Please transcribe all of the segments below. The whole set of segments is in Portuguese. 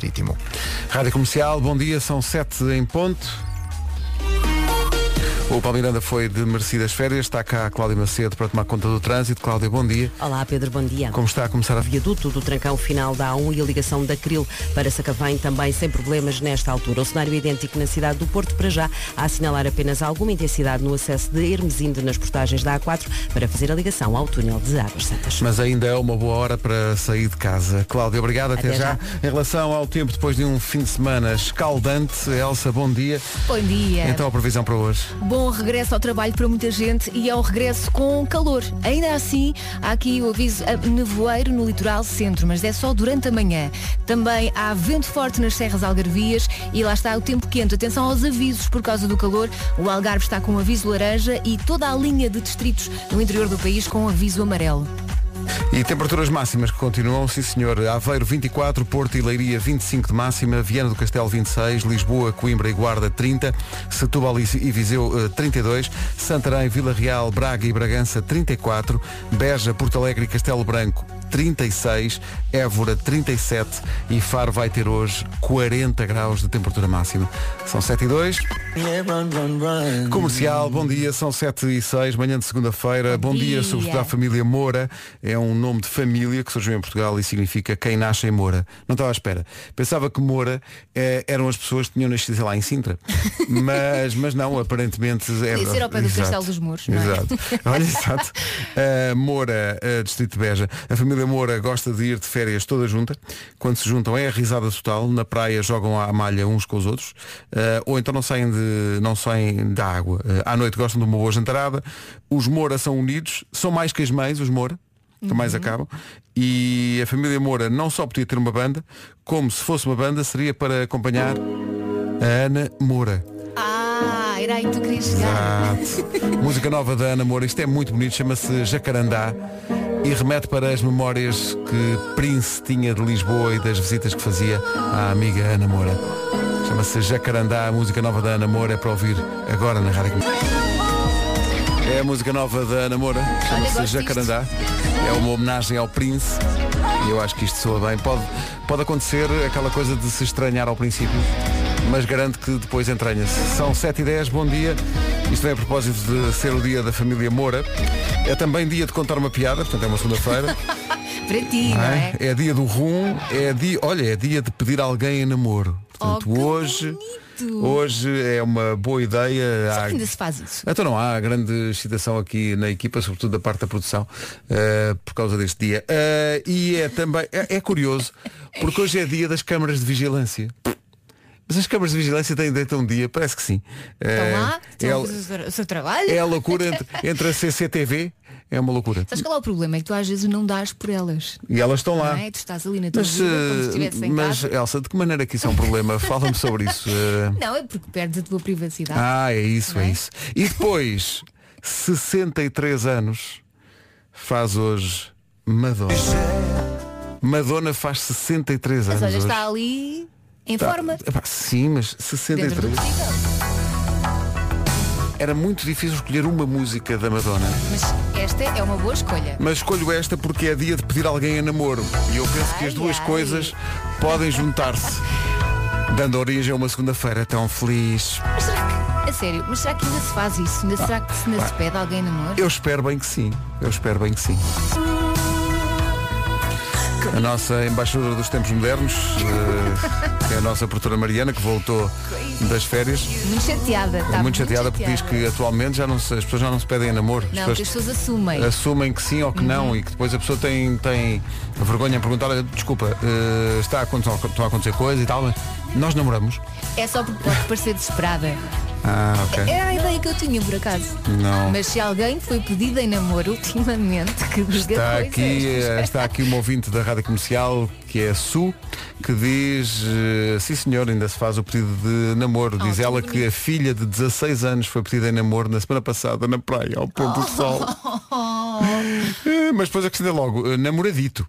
marítimo. Rádio Comercial, bom dia, são sete em ponto. O Palmeiranda foi de merecidas férias, está cá a Cláudia Macedo para tomar conta do trânsito. Cláudia, bom dia. Olá Pedro, bom dia. Como está a começar a... Viaduto do Trancão final da A1 e a ligação da Cril para Sacavém também sem problemas nesta altura. O cenário é idêntico na cidade do Porto para já, a assinalar apenas alguma intensidade no acesso de Hermesinde nas portagens da A4 para fazer a ligação ao túnel de Águas Santas. Mas ainda é uma boa hora para sair de casa. Cláudia, obrigado, até, Até já. já. Em relação ao tempo depois de um fim de semana escaldante, Elsa, bom dia. Bom dia. Então a previsão para hoje. Bom regresso ao trabalho para muita gente e ao regresso com calor. Ainda assim, há aqui o aviso a nevoeiro no litoral centro, mas é só durante a manhã. Também há vento forte nas serras algarvias e lá está o tempo quente. Atenção aos avisos por causa do calor. O Algarve está com aviso laranja e toda a linha de distritos no interior do país com aviso amarelo. E temperaturas máximas que continuam, sim senhor. Aveiro 24, Porto e Leiria 25 de máxima, Viana do Castelo 26, Lisboa, Coimbra e Guarda 30, Setúbal e Viseu eh, 32, Santarém, Vila Real, Braga e Bragança 34, Beja, Porto Alegre e Castelo Branco 36, Évora 37 e Faro vai ter hoje 40 graus de temperatura máxima. São 7 e 2. Comercial, bom dia, são 7 e 6, manhã de segunda-feira. Bom, dia, dia. sobretudo à família Moura. É um nome de família que surgiu em Portugal e significa quem nasce em Moura. Não estava à espera. Pensava que Moura eh, eram as pessoas que tinham nascido sei lá em Sintra. Mas, mas não, aparentemente é. Podia ser ao pé do Exato. Castelo dos Mouros, não é? Exato. Olha, exato. Uh, Moura, uh, Distrito de Beja. A família Moura gosta de ir de férias toda junta. Quando se juntam é a risada total. Na praia jogam à malha uns com os outros. Uh, ou então não saem, de, não saem da água. Uh, à noite gostam de uma boa jantarada. Os Moura são unidos. São mais que as mães, os Moura. Que mais acabam. E a família Moura não só podia ter uma banda, como se fosse uma banda, seria para acompanhar a Ana Moura. Ah, era aí que tu querias chegar. Exato. Música nova da Ana Moura, isto é muito bonito, chama-se Jacarandá e remete para as memórias que Prince tinha de Lisboa e das visitas que fazia à amiga Ana Moura. Chama-se Jacarandá, a música nova da Ana Moura é para ouvir agora na rádio. É a música nova da Ana Moura, chama-se Jacarandá. É uma homenagem ao Prince e eu acho que isto soa bem. Pode, pode acontecer aquela coisa de se estranhar ao princípio, mas garanto que depois entranha-se. São 7 e 10 bom dia. Isto vem a propósito de ser o dia da família Moura. É também dia de contar uma piada, portanto é uma segunda-feira. Para ti, não é? é? dia do rum, é dia, olha, é dia de pedir alguém em namoro. Portanto, Oh, hoje, bonito. hoje é uma boa ideia. Há- ainda se faz isso? então não há grande excitação aqui na equipa, sobretudo da parte da produção, eh, por causa deste dia. Eh, e é também, é, é curioso, porque hoje é dia das câmaras de vigilância. Mas as câmaras de vigilância têm a um dia, parece que sim. Estão Eh, lá, estão é, o seu- trabalho. é a loucura entre, entre a CCTV, é uma loucura. Sabes qual é o problema? É que tu às vezes não dás por elas. E elas estão lá. É? Tu estás ali na tua Mas, vida, como se eh, mas casa. Elsa, de que maneira que isso é um problema? Fala-me sobre isso. eh. Não, é porque perdes a tua privacidade. Ah, é isso, é é? isso. E depois, 63 anos, faz hoje Madonna. Madonna faz 63 Mas anos. olha, hoje. está ali em Tá- forma. epá, sim, mas Dentro 63. do possível. Era muito difícil escolher uma música da Madonna. Mas esta é uma boa escolha. Mas escolho esta porque é dia de pedir alguém em namoro. E eu penso que as Ai, duas ai. coisas podem juntar-se. Dando origem a uma segunda-feira tão feliz. Mas será que, a sério, mas será que ainda se faz isso? Ainda será que se ainda se pede alguém namoro? Eu espero bem que sim. Eu espero bem que sim. A nossa embaixadora dos tempos modernos, eh, é a nossa produtora Mariana, que voltou das férias. Muito chateada. Está muito chateada porque diz que atualmente já não se- as pessoas já não se pedem em namoro. Não, as que as pessoas pessoas assumem. assumem que sim ou que não e que depois a pessoa tem, tem vergonha em perguntar, "Olha, desculpa, eh, está a acontecer, estão a acontecer coisas e tal, mas nós namoramos. É só porque pode parecer desesperada. Ah, ok. Era a ideia que eu tinha, por acaso. Não. Mas se alguém foi pedido em namoro ultimamente, que diga Está coisas. aqui, eh, está aqui uma ouvinte da Rádio Comercial, que é a Su, que diz, eh, sim senhor, ainda se faz o pedido de namoro. Diz Oh, que ela que a filha de 16 anos foi pedida em namoro na semana passada na praia, ao pôr do sol. Eh, Mas depois acrescentei logo, namoradito.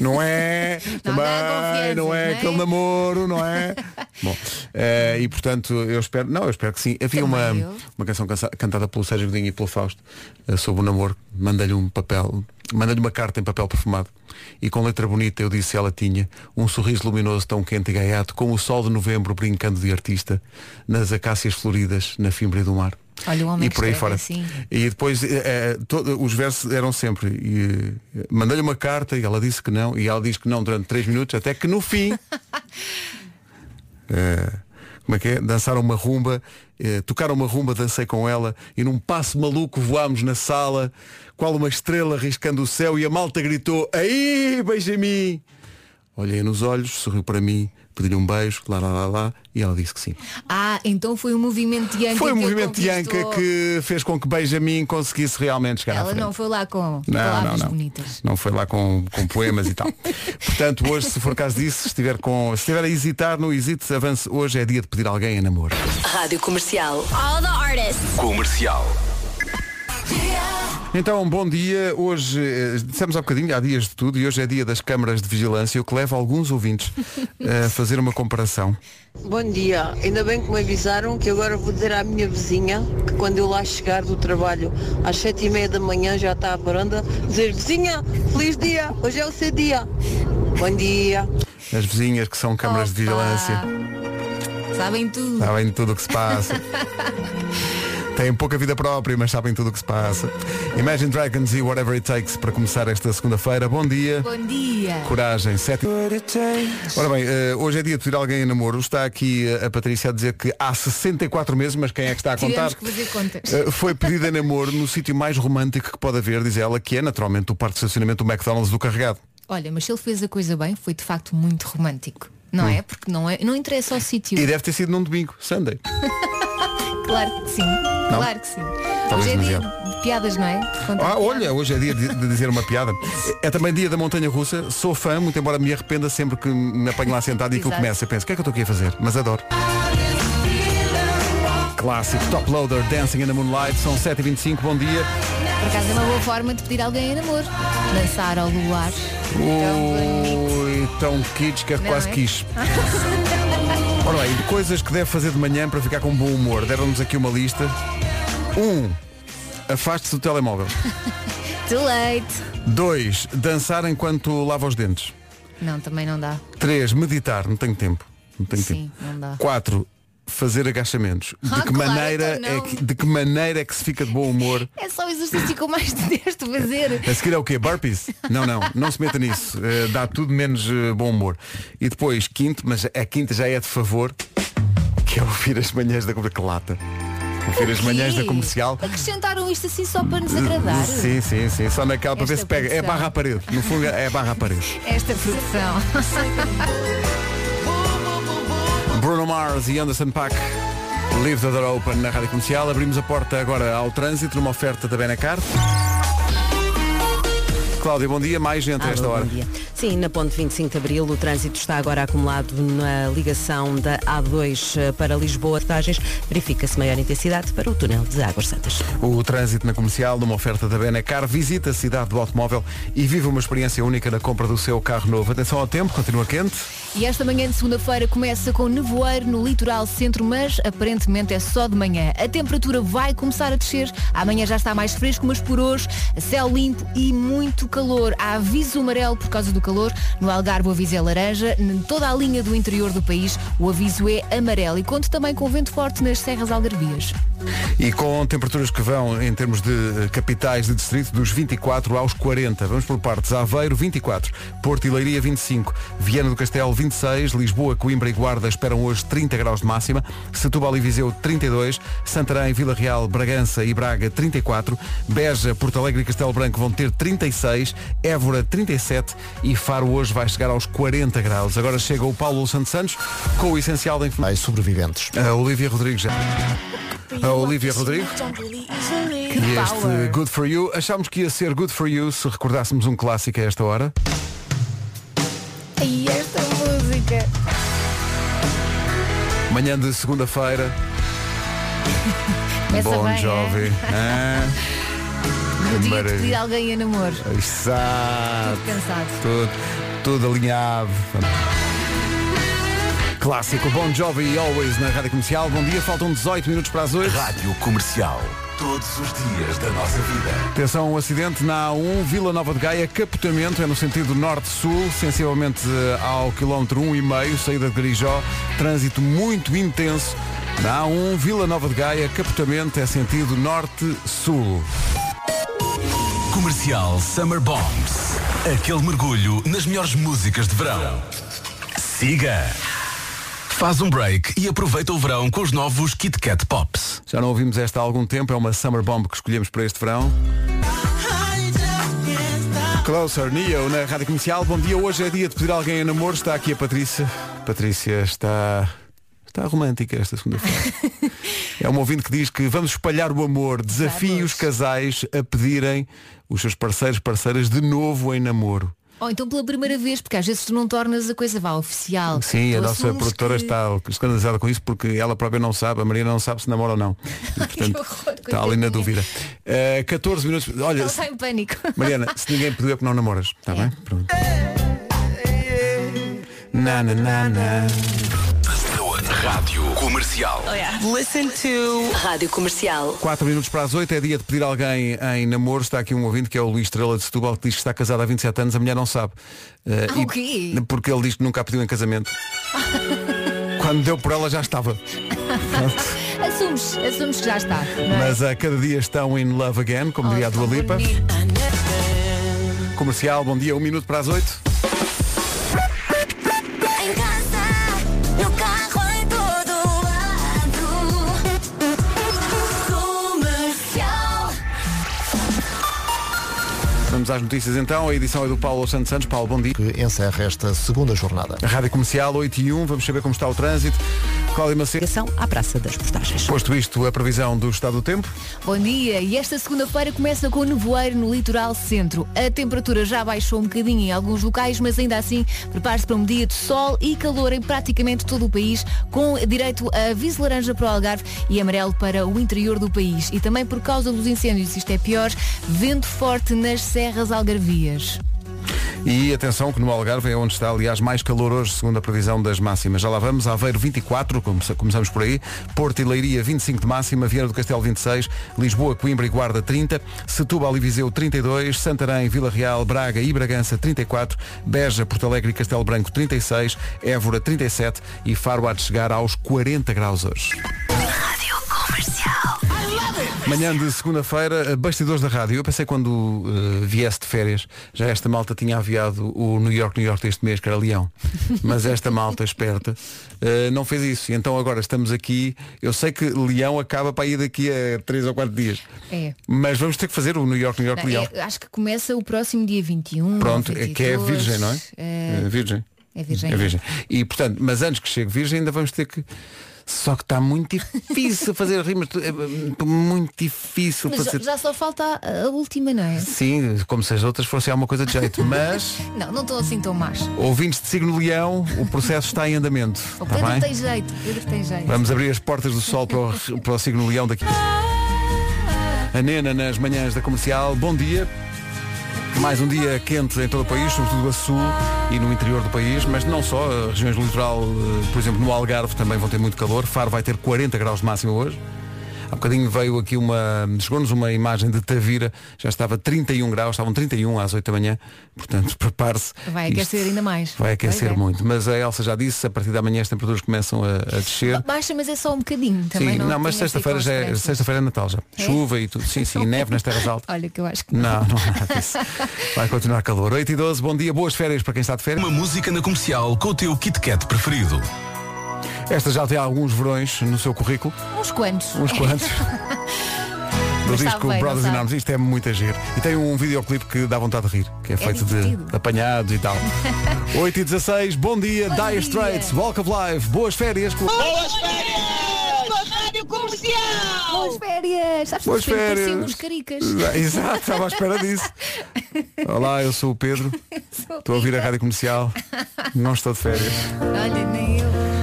Não é Não também, não é não é? aquele namoro, não é? Bom, Eh, e portanto, eu espero, não, eu espero que sim. Havia uma, eu. uma canção cantada pelo Sérgio Godinho e pelo Fausto eh, sobre o namoro. Mandei-lhe um papel, mandei-lhe uma carta em papel perfumado. E com letra bonita eu disse ela tinha um sorriso luminoso tão quente e gaiato como o sol de novembro brincando de artista nas acácias floridas na fimbre do mar. Olha, o homem e por aí fora. assim. E depois eh, todo- os versos eram sempre. E, eh, mandei-lhe uma carta e ela disse que não. E ela disse que não durante três minutos, até que no fim. eh, como é que é? Dançaram uma rumba, eh, tocaram uma rumba, dancei com ela e num passo maluco voámos na sala, qual uma estrela riscando o céu e a malta gritou, aí, beija-me! Olhei nos olhos, sorriu para mim, pedi-lhe um beijo, lá, lá, lá, lá, e ela disse que sim. Ah, então foi o movimento Yankee Foi o que a movimento de Anca que fez com que Benjamin conseguisse realmente chegar à Ela não foi lá com Não, palavras não, não. bonitas. Não foi lá com, com poemas e tal. Portanto, hoje, se for caso disso, se estiver, com, se estiver a hesitar, não hesite, avance. Hoje é dia de pedir alguém em namoro. Rádio Comercial. All the artists. Comercial. Então, bom dia. Hoje, eh, dissemos há bocadinho, há dias de tudo, e hoje é dia das câmaras de vigilância, o que leva alguns ouvintes a fazer uma comparação. Bom dia, ainda bem que me avisaram que agora vou dizer à minha vizinha que quando eu lá chegar do trabalho às sete e meia da manhã já está à varanda, dizer vizinha, feliz dia, hoje é o seu dia. Bom dia. As vizinhas que são câmaras de Opa! vigilância. Sabem tudo. Sabem tudo o que se passa. Têm pouca vida própria, mas sabem tudo o que se passa. Imagine Dragons e Whatever It Takes para começar esta segunda-feira. Bom dia. Bom dia. Coragem, sete. Ora bem, eh, hoje é dia de pedir alguém em namoro. Está aqui eh, a Patrícia a dizer que há 64 meses, mas quem é que está a contar? Tivemos que fazer contas. Eh, Foi pedida em namoro no sítio mais romântico que pode haver, diz ela, que é naturalmente o parque de estacionamento do McDonald's do Carregado. Olha, mas se ele fez a coisa bem, foi de facto muito romântico. Não é? Porque não, é, não interessa ao sítio. Hum. E deve ter sido num domingo, Sunday. Claro que sim. Claro que sim. Talvez Hoje é dia de piadas, não é? Ah, olha, hoje é dia de, de dizer uma piada. É também dia da montanha russa. Sou fã, muito embora me arrependa sempre que me apanho lá sentado e aquilo Exato. começa. Eu penso, o que é que eu estou aqui a fazer? Mas adoro. Clássico Top Loader Dancing in the Moonlight. São 7h25, bom dia. Por acaso é uma boa forma de pedir alguém em namoro. Dançar ao luar. Ui, tão kids que é Não quase é? quis. Ora bem, de coisas que deve fazer de manhã para ficar com bom humor. Deram-nos aqui uma lista. Um, afaste-se do telemóvel. Too late. Dois, dançar enquanto lava os dentes. Não, também não dá. 3. Meditar, não tenho tempo. Não tenho Sim, tempo. não dá. 4. Fazer agachamentos. De, Ah, que claro, maneira então é que, de que maneira é que se fica de bom humor? É só o exercício que eu mais detesto fazer. A seguir é o quê? Burpees? Não, não, não se meta nisso. Eh, dá tudo menos eh, bom humor. E depois, quinto, mas a quinta já é de favor, que é ouvir as manhãs da que lata. Ouvir as manhãs da comercial. Acrescentaram isto assim só para nos agradar. Sim, sim, sim. Só naquela para ver se pega. É produção. barra à parede. No fundo é barra à parede. Esta produção. Bruno Mars e Anderson Paak. Leave the door open na rádio comercial. Abrimos a porta agora ao trânsito numa oferta da Benacar. Cláudia, bom dia. Mais gente a esta hora. Sim, na ponte 25 de Abril o trânsito está agora acumulado na ligação da A2 eh, para Lisboa. Portagens verifica-se maior intensidade para o túnel de Águas Santas. O trânsito na comercial, numa oferta da Benacar, visita a cidade do automóvel e vive uma experiência única na compra do seu carro novo. Atenção ao tempo, continua quente. E esta manhã de segunda-feira começa com nevoeiro no litoral centro, mas aparentemente é só de manhã. A temperatura vai começar a descer. Amanhã já está mais fresco, mas por hoje céu limpo e muito calor. Há aviso amarelo por causa do calor. No Algarve o aviso é laranja. Em toda a linha do interior do país o aviso é amarelo. E conto também com vento forte nas serras algarvias. E com temperaturas que vão, em termos de eh, capitais de distrito, dos 24 aos 40. Vamos por partes. Aveiro, 24. Porto e Leiria, 25. Viana do Castelo, 26. Lisboa, Coimbra e Guarda esperam hoje 30 graus de máxima. Setúbal e Viseu, 32. Santarém, Vila Real, Bragança e Braga, 34. Beja, Porto Alegre e Castelo Branco vão ter 36. Évora, 37. E Faro hoje vai chegar aos 40 graus. Agora chega o Paulo Santos Santos com o essencial da informação. mais sobreviventes. A Olivia Rodrigues já. A Olivia Rodrigo. Que E este! Good For You, achámos que ia ser Good For You se recordássemos um clássico a esta hora. Manhã de segunda-feira, Bon bem, Jovi. é? No dia de maravilha. pedir alguém a namoro. exato. Cansado. Tudo, tudo alinhado. Clássico Bon Jovi e Always na Rádio Comercial. Bom dia, faltam 18 minutos para as 8. Rádio Comercial. Todos os dias da nossa vida. Atenção, um acidente na A1, Vila Nova de Gaia, capotamento, é no sentido norte-sul, sensivelmente eh, ao quilómetro 1,5, saída de Grijó, trânsito muito intenso. Na A1, Vila Nova de Gaia, capotamento, é sentido norte-sul. Comercial Summer Bombs. Aquele mergulho nas melhores músicas de verão. Siga. Faz um break e aproveita o verão com os novos Kit Kat Pops. Já não ouvimos esta há algum tempo, é uma Summer Bomb que escolhemos para este verão. Closer, Neo, na Rádio Comercial. Bom dia, hoje é dia de pedir alguém a namoro. Está aqui a Patrícia. Patrícia está... Está romântica esta segunda-feira. é um ouvinte que diz que vamos espalhar o amor, desafie os casais a pedirem os seus parceiros, parceiras de novo em namoro. Ou então pela primeira vez, porque às vezes tu não tornas a coisa vá oficial. Sim, Tu a nossa produtora que- está escandalizada com isso porque ela própria não sabe, a Maria não sabe se namora ou não. E, portanto, horror, está ali na dúvida. Eh, 14 minutos. Olha, Ela está em pânico. Mariana, se ninguém pediu é porque não namoras, está É. bem? Pronto. Na, na, na, na. Rádio Comercial. Listen to Rádio Comercial. 4 minutos para as 8 é dia de pedir alguém em namoro. Está aqui um ouvinte que é o Luís Estrela de Setúbal que diz que está casado há 27 anos, a mulher não sabe. Eh, Ah, o quê? Porque ele diz que nunca a pediu em casamento. Quando deu por ela já estava. Assumes, assumes que já está. é? Mas a cada dia estão in love again, como diria a Oh, Dua Lipa. Comercial, bom dia, um minuto para as 8. Vamos às notícias então. A edição é do Paulo Santos Santos. Paulo, bom dia. que encerra esta segunda jornada. A Rádio Comercial 8 e 1. Vamos saber como está o trânsito. Cláudia Macedo. À Praça das Portagens. Posto isto, a previsão do estado do tempo. Bom dia, e esta segunda-feira começa com nevoeiro no litoral centro. A temperatura já baixou um bocadinho em alguns locais, mas ainda assim prepare-se para um dia de sol e calor em praticamente todo o país, com direito a aviso laranja para o Algarve e amarelo para o interior do país. E também por causa dos incêndios, isto é pior, vento forte nas serras algarvias. E atenção que no Algarve é onde está, aliás, mais calor hoje, segundo a previsão das máximas. Já lá vamos, Aveiro 24, come- começamos por aí, Porto e Leiria 25 de máxima, Vieira do Castelo 26, Lisboa, Coimbra e Guarda 30, Setúbal e Viseu 32, Santarém, Vila Real, Braga e Bragança 34, Beja, Porto Alegre e Castelo Branco 36, Évora 37 e Faro há de chegar aos 40 graus hoje. Rádio Comercial. Manhã de segunda-feira, bastidores da rádio. Eu pensei quando eh, viesse de férias, já esta malta tinha aviado o New York, New York deste mês, que era Leão. Mas esta malta esperta eh, não fez isso. E então agora estamos aqui. Eu sei que Leão acaba para ir daqui a 3 ou 4 dias. É. Mas vamos ter que fazer o New York, New York, Não, Leão. é, acho que começa o próximo dia 21. Pronto, ou é que é 22, virgem, não é? É, É virgem. é virgem. É virgem. E portanto, mas antes que chegue virgem ainda vamos ter que. Só que está muito difícil fazer rimas. É muito difícil Mas já, fazer. já só falta a, última, não é? Sim, como se as outras fossem alguma coisa de jeito. Mas, Não, não estou assim tão más. ouvintes de signo leão, o processo está em andamento. O Está Pedro tem jeito, Pedro tem jeito. Vamos abrir as portas do sol para o, para o signo leão daqui. A Nena nas manhãs da comercial. Bom dia. Mais um dia quente em todo o país, sobretudo a sul e no interior do país, mas não só, regiões do litoral, eh, por exemplo, no Algarve também vão ter muito calor. Faro vai ter 40 graus de máximo hoje. Há bocadinho veio aqui uma. Chegou-nos uma imagem de Tavira, já estava 31 graus, estavam 31 às 8 da manhã, portanto prepare-se. Vai Isto aquecer ainda mais. Vai aquecer é. muito. Mas a Elsa já disse, a partir da manhã as temperaturas começam a, a descer. Baixa, mas é só um bocadinho. Também Sim, não, não, mas sexta-feira já é, sexta-feira é Natal já. É? Chuva e tudo. Sim, sim, neve nas terras altas. Olha que eu acho que Não, não há nada disso. Vai continuar calor. 8 e 12, bom dia, boas férias para quem está de férias. Uma música na comercial com o teu Kit Kat preferido. Esta já tem alguns verões no seu currículo, uns quantos. uns quantos. Do disco bem, Brothers in? Arms, isto é muito a giro. E tem um videoclipe que dá vontade de rir, que é, feito de divertido. apanhados e tal. 8 e 16, bom dia, Bom Dire dia. Straits, Walk of Life, boas férias. Boas férias! Rádio Comercial! Boas férias! Sabes Boas de férias. uns caricas. Exato, estava à espera disso. Olá, eu sou o Pedro. Estou a ouvir a rádio comercial. Não estou de férias. Olha, nem.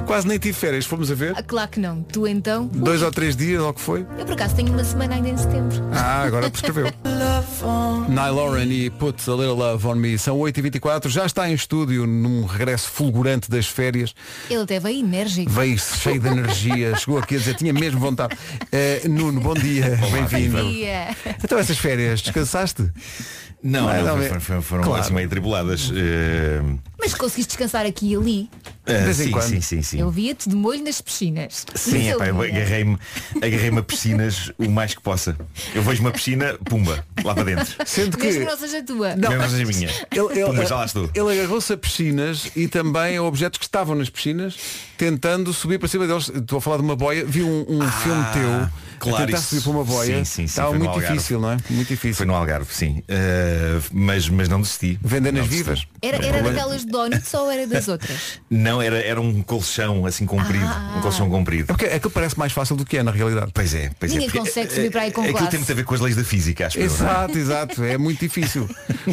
Quase nem tive férias, fomos a ver. Ah, claro que não. Tu então? Dois ou três dias, ou o que foi. Eu por acaso tenho uma semana ainda em setembro. Ah, agora prescreveu. Nile Lauren e Put a Little Love on Me. São 8h24, já está em estúdio num regresso fulgurante das férias. Ele até veio enérgico. Veio cheio de energia, chegou aqui a dizer, tinha mesmo vontade. Eh, Nuno, bom dia, bem-vindo. Dia. Então essas férias, descansaste? Não, Vai, não, não, foram, claro. assim meio tribuladas. Eh, Mas conseguiste descansar aqui e ali? eh, vez em sim, quando. sim, sim, sim. Eu via-te de molho nas piscinas. Sim, epá, eu agarrei-me agarrei a piscinas o mais que possa. Eu vejo uma piscina, pumba, lá para dentro. Sendo que Mesmo que não seja tua. Não. Mesmo seja minha. ele, Pumba, ele, já lá estou. ele agarrou-se a piscinas e também a objetos que estavam nas piscinas, tentando subir para cima deles. Estou a falar de uma boia, vi um, um filme teu Ah, claro, a tentar isso- subir para uma boia. sim, sim, sim, Estava muito difícil, não é? Muito difícil. Foi no Algarve, sim. Eh, mas, mas não desisti. Não desisti. vivas. Era, era daquelas de donuts ou era das outras? Não, era, era um colchão assim comprido. Ah. Um colchão É comprido. porque aquilo parece mais fácil do que é na realidade. Pois é, pois Ninguém é. porque, consegue eh, subir para aí com Aquilo classe. tem muito a ver com as leis da física, acho eu, não é? Exato, exato. É muito difícil.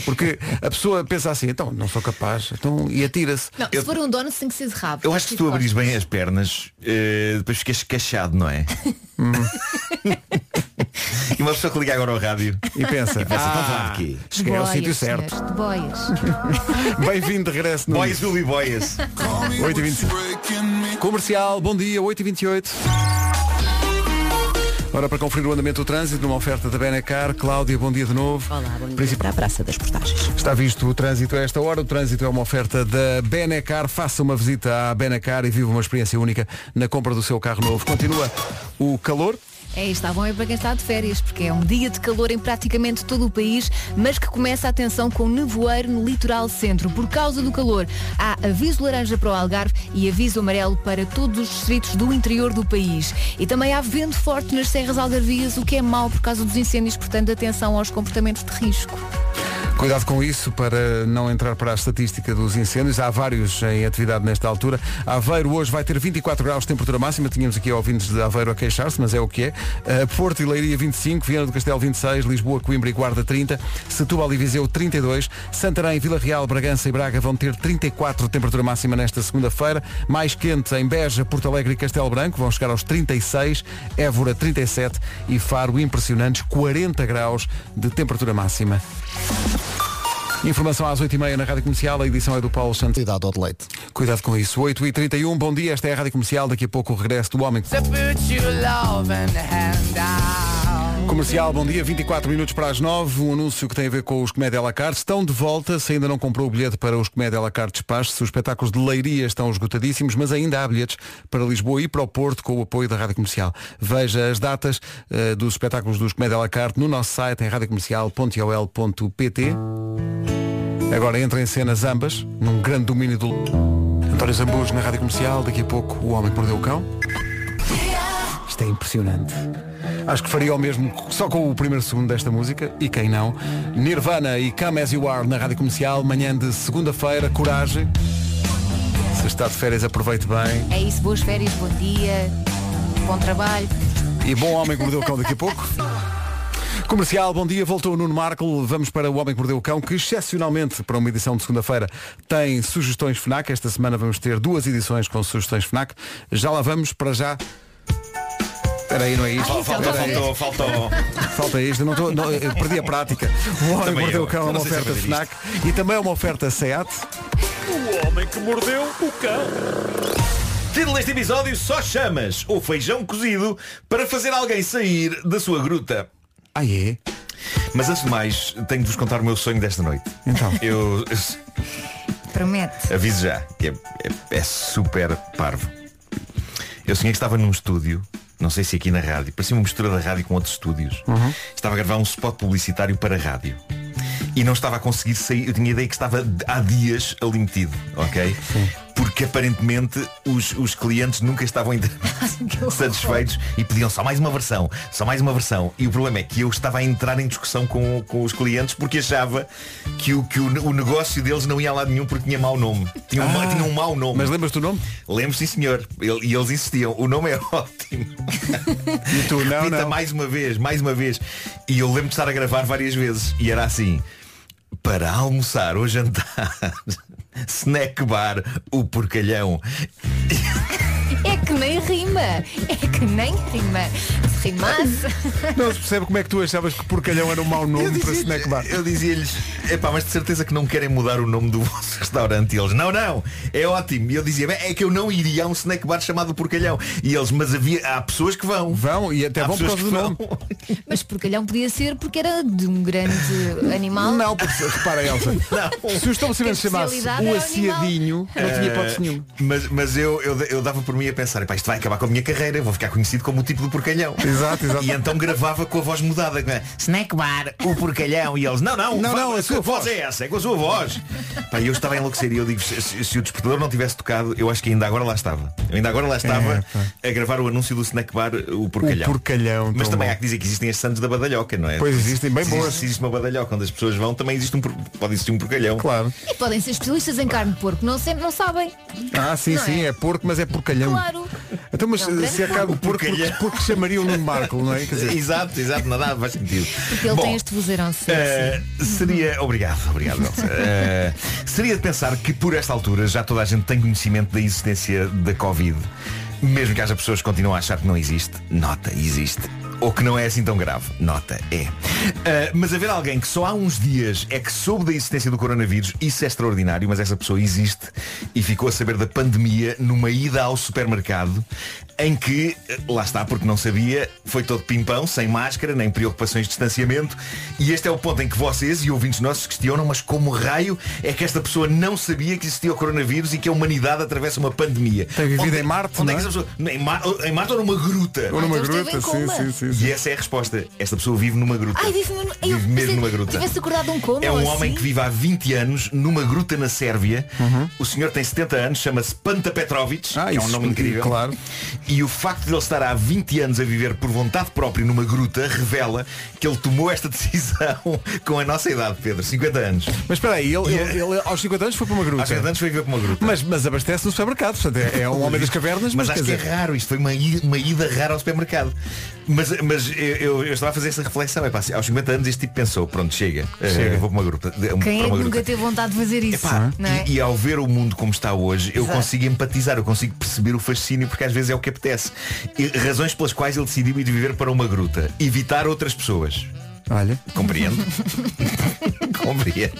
Porque a pessoa pensa assim, então não sou capaz, então, e atira-se. Não, se for um donut tem que ser de rabo. Eu acho que se tu abris bem as pernas, eh, depois ficas escachado, não é? e uma pessoa que liga agora ao rádio E pensa, pensa, então ah, quê? cheguei ao Boias, sítio certo. senhores, de boias. Bem-vindo de regresso no Boys will be boys. 8h25. Comercial, bom dia, 8h28. Ora, para conferir o andamento do trânsito, numa oferta da Benacar, Cláudia, bom dia de novo. Olá, bom dia. Principal- Para a Praça das Portagens. Está visto o trânsito a esta hora. O trânsito é uma oferta da Benacar. Faça uma visita à Benacar e viva uma experiência única na compra do seu carro novo. Continua o calor. É, está bom é para quem está de férias, porque é um dia de calor em praticamente todo o país, mas que começa, atenção, com nevoeiro no litoral centro. Por causa do calor, há aviso laranja para o Algarve e aviso amarelo para todos os distritos do interior do país. E também há vento forte nas serras algarvias, o que é mau por causa dos incêndios, portanto, atenção aos comportamentos de risco. Cuidado com isso para não entrar para a estatística dos incêndios. Há vários em atividade nesta altura. Aveiro hoje vai ter 24 graus de temperatura máxima. Tínhamos aqui ouvintes de Aveiro a queixar-se, mas é o que é. Uh, Porto e Leiria 25, Viana do Castelo 26, Lisboa, Coimbra e Guarda 30, Setúbal e Viseu 32, Santarém, Vila Real, Bragança e Braga vão ter 34 de temperatura máxima nesta segunda-feira. Mais quente em Beja, Porto Alegre e Castelo Branco, vão chegar aos 36, Évora 37 e Faro impressionantes 40 graus de temperatura máxima. Informação às 8h30 na Rádio Comercial, a edição é do Paulo Santos. Cuidado ao leite. Cuidado com isso. 8h31, bom dia, esta é a Rádio Comercial, daqui a pouco o regresso do Homem. Comercial, bom dia, 24 minutos para as 9, um anúncio que tem a ver com os Comédia la carte. Estão de volta, se ainda não comprou o bilhete para os Comédia la carte despacho, os espetáculos de Leiria estão esgotadíssimos, mas ainda há bilhetes para Lisboa e para o Porto com o apoio da Rádio Comercial. Veja as datas eh, dos espetáculos dos Comédia la carte no nosso site em radiocomercial.ol.pt. Agora entra em cenas ambas, num grande domínio do António Zambujo na Rádio Comercial, daqui a pouco o Homem que Mordeu o Cão. Isto é impressionante. Acho que faria o mesmo só com o primeiro segundo desta música, e quem não. Nirvana e Come As You Are na Rádio Comercial, manhã de segunda-feira, coragem. Se está de férias, aproveite bem. É isso, boas férias, bom dia, bom trabalho. E bom Homem que Mordeu o Cão daqui a pouco. Comercial, bom dia, voltou o Nuno Marco, vamos para o Homem que Mordeu o Cão, que excepcionalmente para uma edição de segunda-feira tem sugestões FNAC, esta semana vamos ter duas edições com sugestões FNAC, já lá vamos, para já... Espera aí, não é isto? Faltou, Outra vez? faltou, faltou. Falta isto, eu não tô, não, eu perdi a prática. O Homem que Também Mordeu eu. o Cão é uma oferta FNAC e também é uma oferta SEAT. Título deste episódio, só chamas o feijão cozido para fazer alguém sair da sua gruta. Ah é? Mas antes de mais, tenho de vos contar o meu sonho desta noite. Então. Eu Promete. aviso já, que é, é- é super parvo. Eu sonhei que estava num estúdio, não sei se aqui na rádio, parecia uma mistura da rádio com outros estúdios. Estava a gravar um spot publicitário para rádio. E não estava a conseguir sair, eu tinha a ideia que estava há dias ali metido, ok? Porque aparentemente os, os clientes nunca estavam ainda satisfeitos e pediam só mais uma versão, só mais uma versão. E o problema é que eu estava a entrar em discussão com, com os clientes porque achava que, o, que o, o negócio deles não ia a lado nenhum porque tinha mau nome. Tinha um, ma- tinha um mau nome. Mas lembras do nome? Lembro, sim senhor. Ele- e eles insistiam, o nome é ótimo. E tu, não, Repita não. mais uma vez, mais uma vez. E eu lembro de estar a gravar várias vezes. E era assim. Para almoçar ou jantar, snack bar, o porcalhão. É que nem rima. É que nem rima. Se rimasse. Não se percebe como é que tu achavas que porcalhão era um mau nome para snack bar. Eu dizia-lhes, epá, mas de certeza que não querem mudar o nome do vosso restaurante. E eles, não, não, é ótimo. E eu dizia, "Bem, é que eu não iria a um snack bar chamado Porcalhão. E eles, mas havia, há pessoas que vão. Vão e até Há vão por pessoas causa do que nome. Mas porcalhão podia ser porque era de um grande animal. Não, porque repara Elsa, se o estabelecimento chamasse especialidade o aciadinho, não tinha hipótese nenhuma. Eh, Mas, mas eu, eu, eu dava por mim a pensar, epá, isto vai acabar com a minha carreira, eu vou ficar conhecido como o tipo do porcalhão. Exato, exato. E então gravava com a voz mudada, é, snack bar, o porcalhão. E eles, não, não, Não, não, a sua voz é essa, é com a sua voz. Pá, eu estava a enlouquecer e eu digo, se, se- o despertador não tivesse tocado, eu acho que ainda agora lá estava. Eu ainda agora lá estava É, a gravar o anúncio do snack bar, o porcalhão. O porcalhão, Mas também bom. há que dizer que existem as santos da badalhoca, não é? Pois existem, bem boas. Se existe uma badalhoca onde as pessoas vão, também existe um, por- pode existir um porcalhão. Claro. E podem ser especialistas em carne de porco. Não, sempre, não sabem. Ah, sim, Não sim, é? é porco, mas é porcalhão. Claro. Então, mas É um se acaba o porco, porcalhão. porque, porque chamariam Marco, não é? Quer dizer, Exato, exato, nada faz sentido. Porque ele Bom, tem este vozeirão eh, seria. Obrigado, obrigado. Eh, seria de pensar que por esta altura já toda a gente tem conhecimento da existência da Covid. Mesmo que haja pessoas que continuam a achar que não existe, nota, existe. Ou que não é assim tão grave, nota, é. Eh, mas haver alguém que só há uns dias é que soube da existência do coronavírus, isso é extraordinário, mas essa pessoa existe e ficou a saber da pandemia numa ida ao supermercado em que, eh, lá está, porque não sabia, foi todo pimpão, sem máscara, nem preocupações de distanciamento. E este é o ponto em que vocês e ouvintes nossos questionam, mas como raio é que esta pessoa não sabia que existia o coronavírus e que a humanidade atravessa uma pandemia? Tem vivido Onde- em Marte, onde é não que é? essa pessoa, em, Mar- em Marte ou numa gruta? ou numa então gruta, sim, coma. sim, sim, sim. E essa é a resposta. Esta pessoa vive numa gruta. Ai, vive, Vive mesmo pensei numa gruta. Tivesse acordado um coma É um ou homem assim. que vive há 20 anos numa gruta na Sérvia. O senhor tem 70 anos, chama-se Panta Petrovic, Ah, que é um nome incrível. claro. E o facto de ele estar há 20 anos a viver por vontade própria numa gruta revela que ele tomou esta decisão com a nossa idade, Pedro, 50 anos. Mas espera aí, ele, ele- ele aos 50 anos foi para uma gruta. Há 50 anos foi viver para uma gruta. Mas, mas abastece no supermercado, portanto é, é um homem das cavernas, mas, Mas acho quer que dizer, é raro, isto foi uma ida, uma ida rara ao supermercado. Mas, mas eu, eu- eu estava a fazer essa reflexão, é pá, se aos 50 anos este tipo pensou, pronto, chega, eh, Chega. vou para uma gruta. de- Quem para é que nunca teve vontade de fazer isso? Epá, não é? e, e ao ver o mundo como está hoje, eu Exato. consigo empatizar, eu consigo perceber o fascínio, porque às vezes é o que apetece. E razões pelas quais ele decidiu ir viver para uma gruta. Evitar outras pessoas. olha, Compreendo. Compreendo.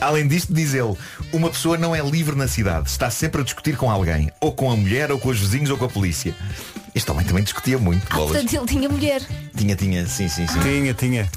Além disto, diz ele, uma pessoa não é livre na cidade, está sempre a discutir com alguém, ou com a mulher, ou com os vizinhos, ou com a polícia. Este homem também discutia muito, Ah, bolas. portanto ele tinha mulher. Tinha, tinha, sim, sim, sim. tinha, tinha.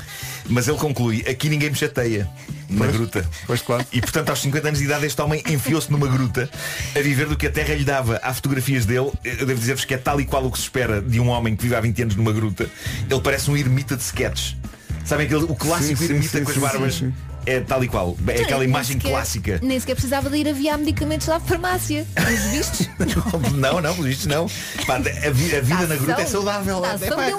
Mas ele conclui, aqui ninguém me chateia. Na Pois, gruta. pois, claro. E portanto aos 50 anos de idade este homem enfiou-se numa gruta a viver do que a terra lhe dava. Há fotografias dele, eu devo dizer-vos que é tal e qual o que se espera de um homem que vive há 20 anos numa gruta. Ele parece um ermita de sketches. Sabem aquele, o clássico Sim, sim, ermita sim, com as sim, barbas? É tal e qual. É aquela Nem imagem sequer- clássica. Nem sequer precisava de ir aviar medicamentos lá à farmácia. Os vistos? não, não, pelos vistos não. Pá, a, vi- a vida na gruta é saudável. Tá, É, pá, um.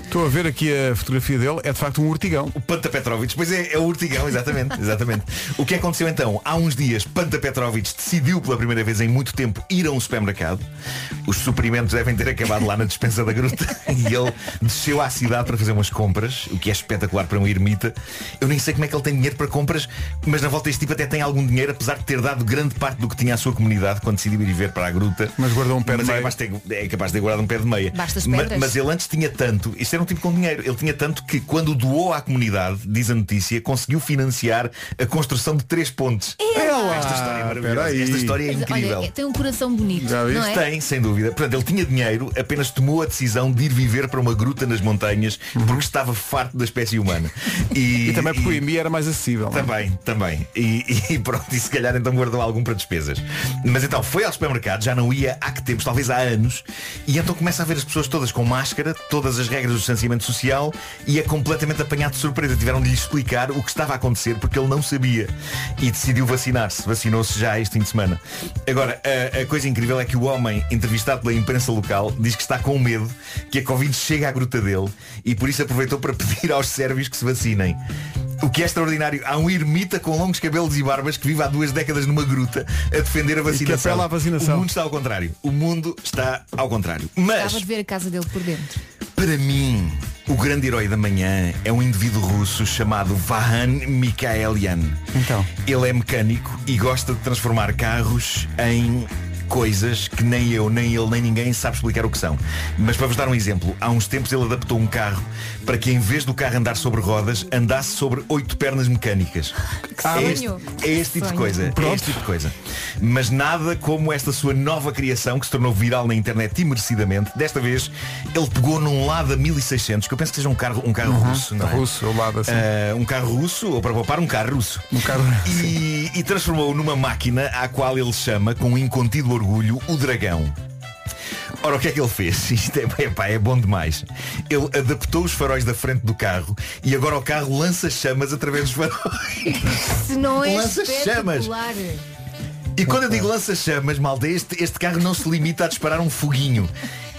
Estou a ver aqui a fotografia dele, é de facto um urtigão. O Panta Petrovic, pois é, é o Urtigão, exatamente, exatamente. O que aconteceu então? Há uns dias, Panta Petrovic decidiu pela primeira vez em muito tempo ir a um supermercado. Os suprimentos devem ter acabado lá na dispensa da gruta e ele desceu à cidade para fazer umas compras, o que é espetacular para um ermita. Eu nem sei como é que ele tem dinheiro para compras, mas na volta este tipo até tem algum dinheiro, apesar de ter dado grande parte do que tinha à sua comunidade quando decidiu ir viver para a gruta. Mas guardou um pé de Mas é meia. capaz de ter, é capaz de ter guardado um pé de meia. Basta as Ma- pedras. mas ele antes tinha tanto, isto era um tipo com dinheiro, ele tinha tanto que quando doou à comunidade, diz a notícia, conseguiu financiar a construção de três pontes. Ela! Esta história é maravilhosa. Peraí. Esta história é Mas, incrível. Olha, tem um coração bonito. Já viste? não é? Tem, sem dúvida. Portanto, ele tinha dinheiro, apenas tomou a decisão de ir viver para uma gruta nas montanhas porque estava farto da espécie humana. E, E também porque o e- IMI era mais acessível. não é? também, também. E, e pronto, e se calhar então guardou algum para despesas. Mas então foi ao supermercado, já não ia há que tempos, talvez há anos, e então começa a ver as pessoas todas com máscara, todas as regras do distanciamento social, e é completamente apanhado de surpresa. Tiveram de lhe explicar o que estava a acontecer porque ele não sabia. E decidiu vacinar-se. Vacinou-se já este fim de semana. Agora, a, a coisa incrível é que o homem, entrevistado pela imprensa local, diz que está com medo que a Covid chegue à gruta dele e por isso aproveitou para pedir aos sérvios que se vacinem. O que é extraordinário, há um ermita com longos cabelos e barbas que vive há duas décadas numa gruta a defender a vacinação. apela à vacinação. O mundo está ao contrário. O mundo está ao contrário. Mas, Estava de ver a casa dele por dentro. para mim, o grande herói da manhã é um indivíduo russo chamado Vahan Mikhaelian. Então. Ele é mecânico e gosta de transformar carros em coisas que nem eu, nem ele, nem ninguém sabe explicar o que são. Mas para vos dar um exemplo, há uns tempos ele adaptou um carro para que em vez do carro andar sobre rodas, andasse sobre oito pernas mecânicas. Ah, é, este, é este tipo de coisa. É este tipo de coisa. Mas nada como esta sua nova criação que se tornou viral na internet e merecidamente. Desta vez ele pegou num Lada 1600, que eu penso que seja um carro, um carro russo, não é? Russo, o lado assim. Ah, um carro russo, ou para poupar um carro russo. Um carro E, e transformou numa máquina à qual ele chama, com incontido orgulho, o dragão. Ora, o que é que ele fez? Isto é, epá, é bom demais. Ele adaptou os faróis da frente do carro e agora o carro lança chamas através dos faróis. Se não é Lança chamas. E quando eu digo lança-chamas, malta, este, este carro não se limita a disparar um foguinho.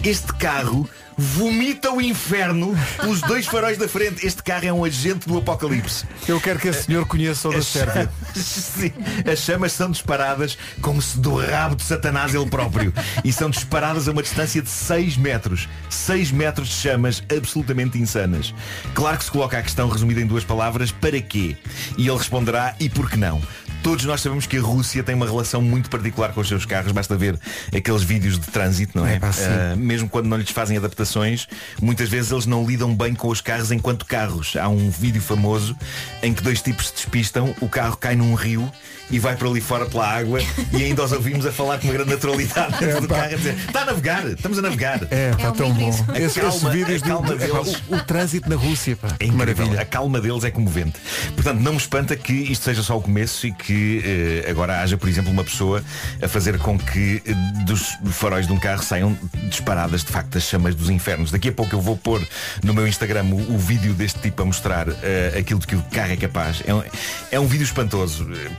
Este carro vomita o inferno pelos dois faróis da frente. Este carro é um agente do apocalipse. Eu quero que esse senhor conheça o da As Sérvia. sim, as chamas são disparadas como se do rabo de Satanás ele próprio. E são disparadas a uma distância de 6 metros. 6 metros de chamas absolutamente insanas. Claro que se coloca a questão resumida em duas palavras, para quê? E ele responderá, e por que não? Todos nós sabemos que a Rússia tem uma relação muito particular com os seus carros, basta ver aqueles vídeos de trânsito, não é? É, pá. Ah, mesmo quando não lhes fazem adaptações, muitas vezes eles não lidam bem com os carros enquanto carros. Há um vídeo famoso em que dois tipos se despistam, o carro cai num rio e vai para ali fora pela água e ainda os ouvimos a falar com uma grande naturalidade dentro do carro a dizer, está a navegar, estamos a navegar. É, pá, É tão bom. Esse, calma- vídeos a calma é, pá, deles. o, o trânsito na Rússia, pá. É maravilha. A calma deles é comovente. Portanto, não me espanta que isto seja só o começo e que eh, agora haja, por exemplo, uma pessoa a fazer com que eh, dos faróis de um carro saiam disparadas, de facto, as chamas dos infernos. Daqui a pouco eu vou pôr no meu Instagram o, o vídeo deste tipo a mostrar eh, aquilo de que o carro é capaz. É um, é um vídeo espantoso. Eh,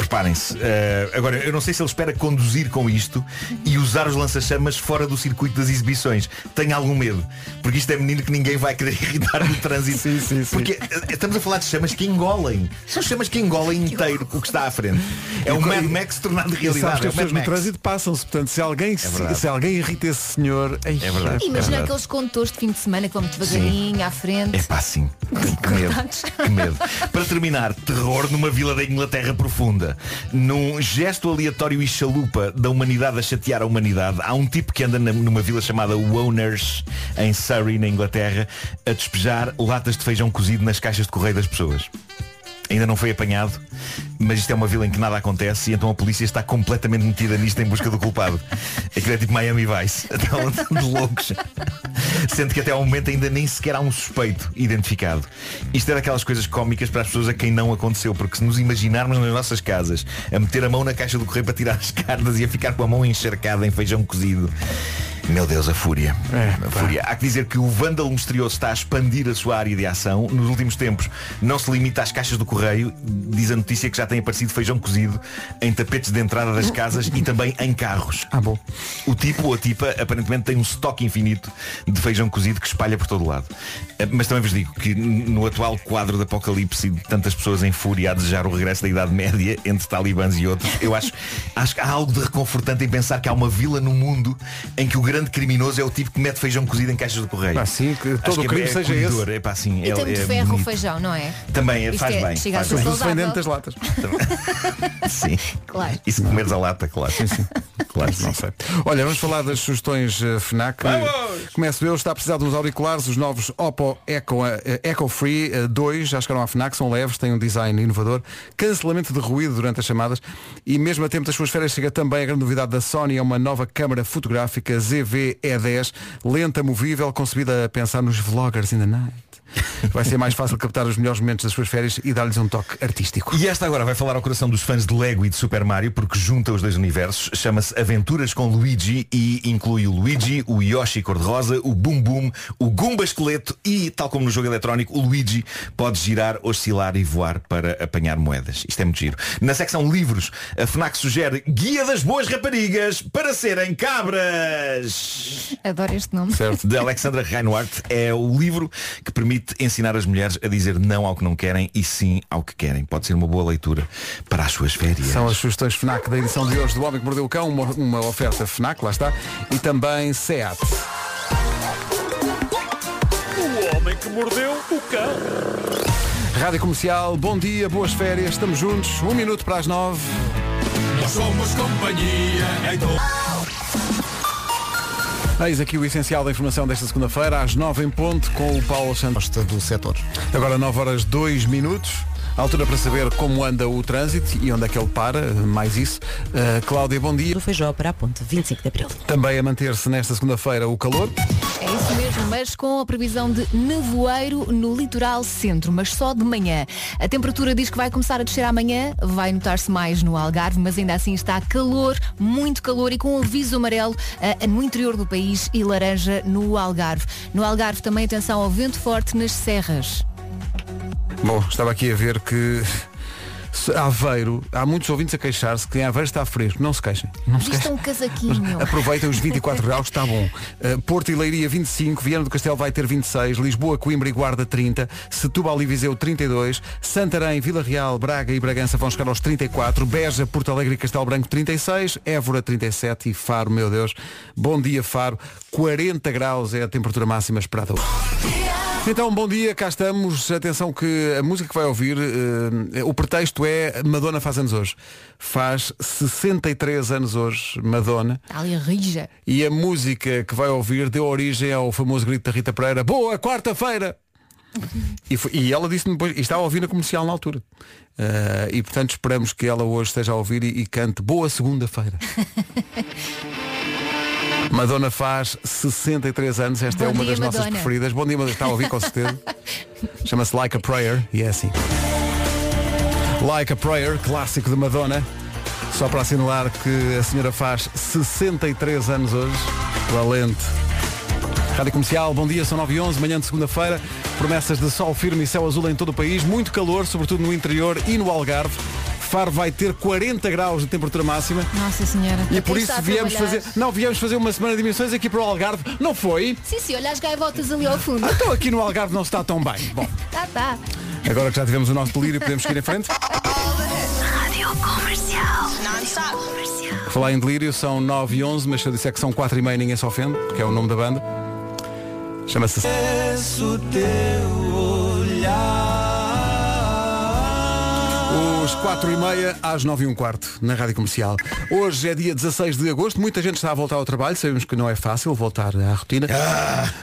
Eh, agora, eu não sei se ele espera conduzir com isto e usar os lança-chamas fora do circuito das exibições. Tenho algum medo. Porque isto é menino que ninguém vai querer irritar no trânsito. Sim, sim, sim. Porque eh, estamos a falar de chamas que engolem. São chamas que engolem inteiro o que está à frente. É o co- Mad Max tornado sabes realidade. que É as pessoas no trânsito passam-se. Portanto, se alguém, se, verdade. se alguém irrita esse senhor. ai, É verdade. Imagina verdade. aqueles condutores de fim de semana que vão muito devagarinho à frente. É pá, sim. Que medo. Que medo. Para terminar, terror numa vila da Inglaterra profunda. Num gesto aleatório e chalupa da humanidade a chatear a humanidade, há um tipo que anda numa vila chamada Woners, em Surrey, na Inglaterra, a despejar latas de feijão cozido nas caixas de correio das pessoas. Ainda não foi apanhado, mas isto é uma vila em que nada acontece e então a polícia está completamente metida nisto em busca do culpado. Aquilo é tipo Miami Vice, de loucos. Sendo que até ao momento ainda nem sequer há um suspeito identificado. Isto é daquelas coisas cómicas para as pessoas a quem não aconteceu, porque se nos imaginarmos nas nossas casas a meter a mão na caixa do correio para tirar as cartas e a ficar com a mão encharcada em feijão cozido. Meu Deus, a fúria. É, a fúria. Há que dizer que o vândalo misterioso está a expandir a sua área de ação. Nos últimos tempos não se limita às caixas do correio. Diz a notícia que já tem aparecido feijão cozido em tapetes de entrada das casas e também em carros. Ah, bom. O tipo ou a tipa aparentemente tem um estoque infinito de feijão cozido que espalha por todo o lado. Eh, Mas também vos digo que no atual quadro de apocalipse e de tantas pessoas em fúria a desejar o regresso da Idade Média entre talibãs e outros, eu acho, acho que há algo de reconfortante em pensar que há uma vila no mundo em que o grande criminoso é o tipo que mete feijão cozido em caixas de correio. Pá, sim, que todo o é- crime é seja esse. É, pá, assim, E é, tem muito é ferro bonito. feijão, não é? Também é, Isto faz é- bem. faz ser bem. Mas isso vem saudável. dentro das latas. Sim. Claro. E se comeres a lata, claro. Sim, sim. Claro, Não sei. Olha, vamos falar das sugestões eh, FNAC. Começo eu, está a precisar de uns auriculares, os novos Oppo Echo, eh, Echo Free eh, 2, já chegaram à FNAC, são leves, têm um design inovador, cancelamento de ruído durante as chamadas e mesmo a tempo das suas férias chega também a grande novidade da Sony, é uma nova câmara fotográfica ZV-E10, lenta, movível, concebida a pensar nos vloggers in the night. Vai ser mais fácil captar os melhores momentos das suas férias e dar-lhes um toque artístico. E esta agora vai falar ao coração dos fãs de Lego e de Super Mario porque junta os dois universos. Chama-se Aventuras com Luigi e inclui o Luigi, o Yoshi cor-de-rosa, o Boom Boom, o Goomba esqueleto e, tal como no jogo eletrónico, o Luigi pode girar, oscilar e voar para apanhar moedas. Isto é muito giro. Na secção livros, a FNAC sugere Guia das Boas Raparigas para serem cabras. Adoro este nome. Certo. De Alexandra Reinhardt é o livro que permite ensinar as mulheres a dizer não ao que não querem e sim ao que querem. Pode ser uma boa leitura para as suas férias. São as sugestões FNAC da edição de hoje do Homem que Mordeu o Cão, uma, uma oferta FNAC, lá está, e também SEAT. O homem que mordeu o cão. Rádio Comercial, bom dia, boas férias, estamos juntos, um minuto para as nove. Nós somos companhia. Então... Eis aqui o essencial da informação desta segunda-feira, às 9 em ponto, com o Paulo Santos. do setor. Agora 9 horas 2 minutos. Altura para saber como anda o trânsito e onde é que ele para, mais isso. Uh, Cláudia, bom dia. Do Feijó para a ponte, 25 de Abril. Também a manter-se nesta segunda-feira o calor. É isso mesmo, mas com a previsão de nevoeiro no litoral centro, mas só de manhã. A temperatura diz que vai começar a descer amanhã, vai notar-se mais no Algarve, mas ainda assim está calor, muito calor e com aviso amarelo ah, no interior do país e laranja no Algarve. No Algarve também atenção ao vento forte nas serras. Bom, estava aqui a ver que Aveiro, há muitos ouvintes a queixar-se que em Aveiro está fresco. Não se queixem. Não se queixem. um casaquinho. Aproveitem os 24 graus, está bom. Uh, Porto e Leiria 25, Viana do Castelo vai ter 26, Lisboa, Coimbra e Guarda 30, Setúbal e Viseu 32, Santarém, Vila Real, Braga e Bragança vão chegar aos 34, Beja, Porto Alegre e Castelo Branco 36, Évora 37 e Faro, meu Deus, bom dia Faro, 40 graus é a temperatura máxima esperada hoje. Então, bom dia, cá estamos. Atenção que a música que vai ouvir, eh, o pretexto é Madonna faz anos hoje. Faz 63 anos hoje, Madonna. Ali rija. E a música que vai ouvir deu origem ao famoso grito da Rita Pereira, Boa quarta-feira! E, foi- e ela disse depois, e estava a ouvir na comercial na altura. Eh, e portanto esperamos que ela hoje esteja a ouvir e, e cante Boa segunda-feira. Madonna faz 63 anos, esta é Bom uma dia, das nossas Madonna. preferidas. Bom dia, Madonna, está a ouvir com certeza. Chama-se Like a Prayer e é assim. Like a Prayer, clássico de Madonna. Só para assinalar que a senhora faz 63 anos hoje. Valente. Rádio Comercial, bom dia, são 9 e 11, manhã de segunda-feira. Promessas de sol firme e céu azul em todo o país. Muito calor, sobretudo no interior e no Algarve. Faro vai ter 40 graus de temperatura máxima. Nossa senhora. E por isso viemos fazer. Não, viemos fazer uma semana de emissões aqui para o Algarve. Não foi? Sim, sim, olha as gaivotas ali ao fundo. Ah, Então aqui no Algarve não se está tão bem. Bom, Tá, tá. agora que já tivemos o nosso delírio, podemos seguir em frente. Rádio Comercial. Por Falar em delírio, são 9 e 11, mas se eu disser que são 4 e meia ninguém se ofende, que é o nome da banda. Chama-se Os 4 e meia às 9 e um quarto na Rádio Comercial. Hoje é dia 16 de agosto, muita gente está a voltar ao trabalho, sabemos que não é fácil voltar à rotina,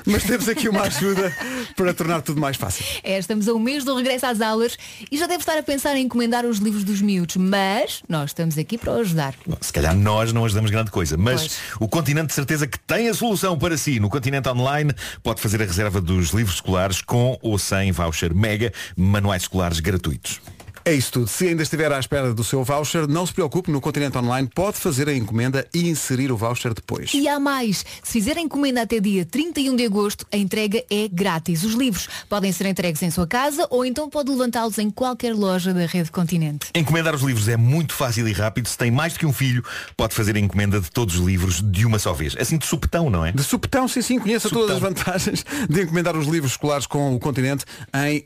mas temos aqui uma ajuda para tornar tudo mais fácil. É, estamos a um mês do regresso às aulas e já deve estar a pensar em encomendar os livros dos miúdos, mas nós estamos aqui para o ajudar. Bom, Se calhar nós não ajudamos grande coisa, mas Pois. o Continente de certeza que tem a solução para si. No Continente Online pode fazer a reserva dos livros escolares com ou sem voucher mega, manuais escolares gratuitos. É isso tudo. Se ainda estiver à espera do seu voucher, não se preocupe, no Continente Online pode fazer a encomenda e inserir o voucher depois. E há mais, se fizer a encomenda até dia 31 de agosto, a entrega é grátis. Os livros podem ser entregues em sua casa ou então pode levantá-los em qualquer loja da Rede Continente. Encomendar os livros é muito fácil e rápido. Se tem mais do que um filho, pode fazer a encomenda de todos os livros de uma só vez. Assim de supetão, não é? De supetão, sim, sim, conheça Supetão. todas as vantagens de encomendar os livros escolares com o Continente em